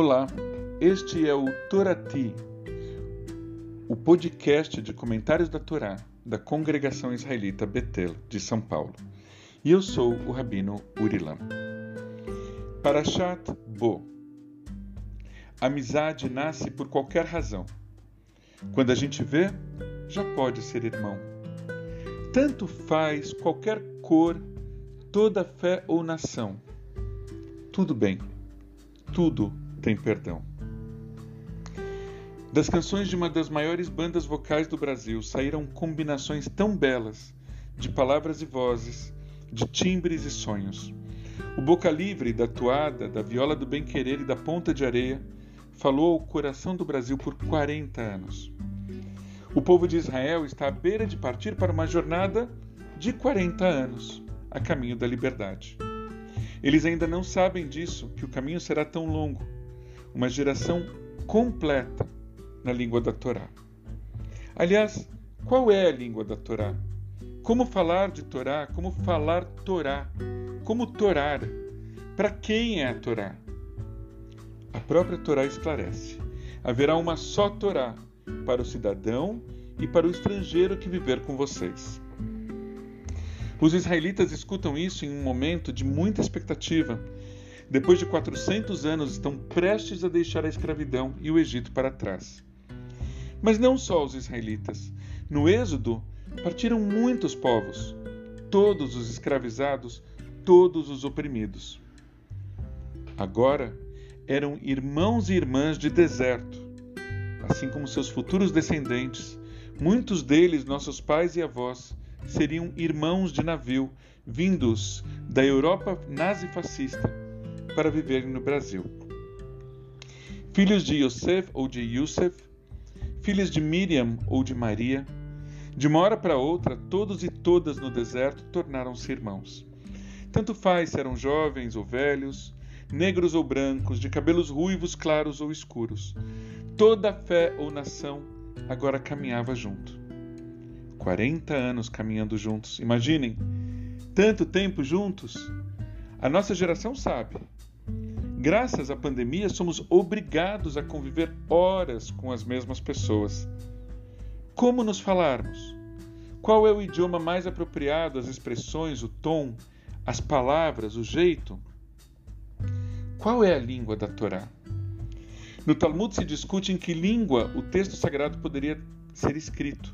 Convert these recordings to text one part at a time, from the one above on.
Olá, este é o Torati, o podcast de comentários da Torá da Congregação Israelita Betel de São Paulo. E eu sou o Rabino Urilam. Parashat Bo. Amizade nasce por qualquer razão. Quando a gente vê, já pode ser irmão. Tanto faz qualquer cor, toda fé ou nação. Tudo bem, tudo tem perdão. Das canções de uma das maiores bandas vocais do Brasil saíram combinações tão belas de palavras e vozes, de timbres e sonhos. O Boca Livre, da toada, da viola do bem-querer e da ponta de areia, falou ao coração do Brasil por 40 anos. O povo de Israel está à beira de partir para uma jornada de 40 anos, a caminho da liberdade. Eles ainda não sabem disso, que o caminho será tão longo uma geração completa na língua da Torá. Aliás, qual é a língua da Torá? Como falar de Torá? Como falar Torá? Como torar? Para quem é a Torá? A própria Torá esclarece: haverá uma só Torá para o cidadão e para o estrangeiro que viver com vocês. Os israelitas escutam isso em um momento de muita expectativa depois de 400 anos, estão prestes a deixar a escravidão e o Egito para trás. Mas não só os israelitas. No Êxodo, partiram muitos povos, todos os escravizados, todos os oprimidos. Agora eram irmãos e irmãs de deserto, assim como seus futuros descendentes, muitos deles, nossos pais e avós, seriam irmãos de navio vindos da Europa nazi-fascista para viverem no Brasil. Filhos de Yosef ou de Yusef, filhos de Miriam ou de Maria, de uma hora para outra, todos e todas no deserto tornaram-se irmãos. Tanto faz se eram jovens ou velhos, negros ou brancos, de cabelos ruivos, claros ou escuros. Toda fé ou nação agora caminhava junto. 40 anos caminhando juntos. Imaginem, tanto tempo juntos. A nossa geração sabe, Graças à pandemia, somos obrigados a conviver horas com as mesmas pessoas. Como nos falarmos? Qual é o idioma mais apropriado, as expressões, o tom, as palavras, o jeito? Qual é a língua da Torá? No Talmud se discute em que língua o texto sagrado poderia ser escrito.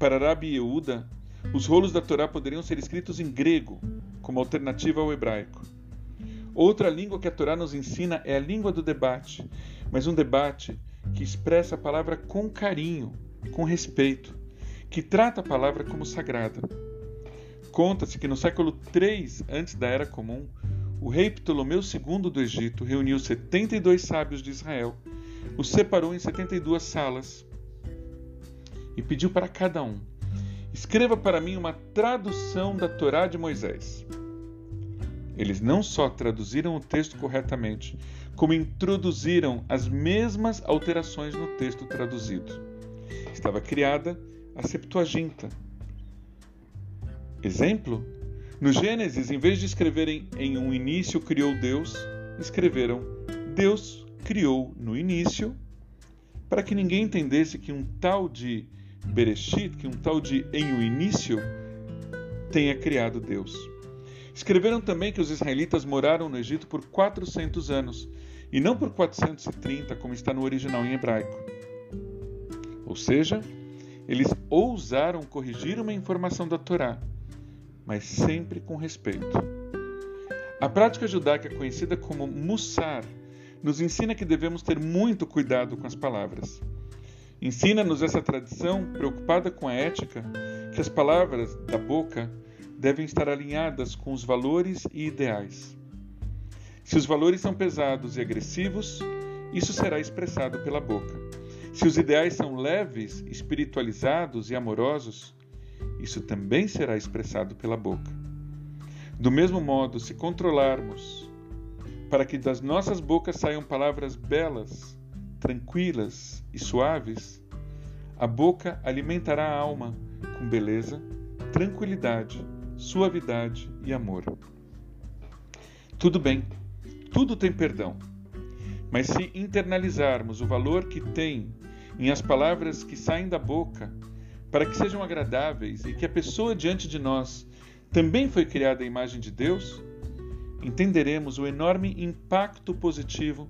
Para Rabi Yehuda, os rolos da Torá poderiam ser escritos em grego, como alternativa ao hebraico. Outra língua que a Torá nos ensina é a língua do debate, mas um debate que expressa a palavra com carinho, com respeito, que trata a palavra como sagrada. Conta-se que no século III antes da Era Comum, o rei Ptolomeu II do Egito reuniu 72 sábios de Israel, os separou em 72 salas e pediu para cada um: escreva para mim uma tradução da Torá de Moisés. Eles não só traduziram o texto corretamente, como introduziram as mesmas alterações no texto traduzido. Estava criada a Septuaginta. Exemplo? No Gênesis, em vez de escreverem em um início criou Deus, escreveram Deus criou no início, para que ninguém entendesse que um tal de Bereshit, que um tal de em o início, tenha criado Deus. Escreveram também que os israelitas moraram no Egito por 400 anos, e não por 430, como está no original em hebraico. Ou seja, eles ousaram corrigir uma informação da Torá, mas sempre com respeito. A prática judaica conhecida como Mussar nos ensina que devemos ter muito cuidado com as palavras. Ensina-nos essa tradição, preocupada com a ética, que as palavras da boca devem estar alinhadas com os valores e ideais. Se os valores são pesados e agressivos, isso será expressado pela boca. Se os ideais são leves, espiritualizados e amorosos, isso também será expressado pela boca. Do mesmo modo, se controlarmos para que das nossas bocas saiam palavras belas, tranquilas e suaves, a boca alimentará a alma com beleza, tranquilidade suavidade e amor. Tudo bem, tudo tem perdão. Mas se internalizarmos o valor que tem em as palavras que saem da boca, para que sejam agradáveis e que a pessoa diante de nós também foi criada à imagem de Deus, entenderemos o enorme impacto positivo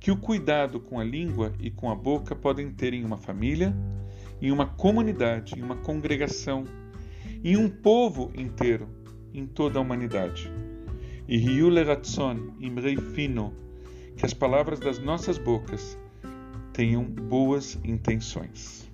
que o cuidado com a língua e com a boca podem ter em uma família, em uma comunidade, em uma congregação, em um povo inteiro, em toda a humanidade. E Riu Leratson Imrei Fino, que as palavras das nossas bocas tenham boas intenções.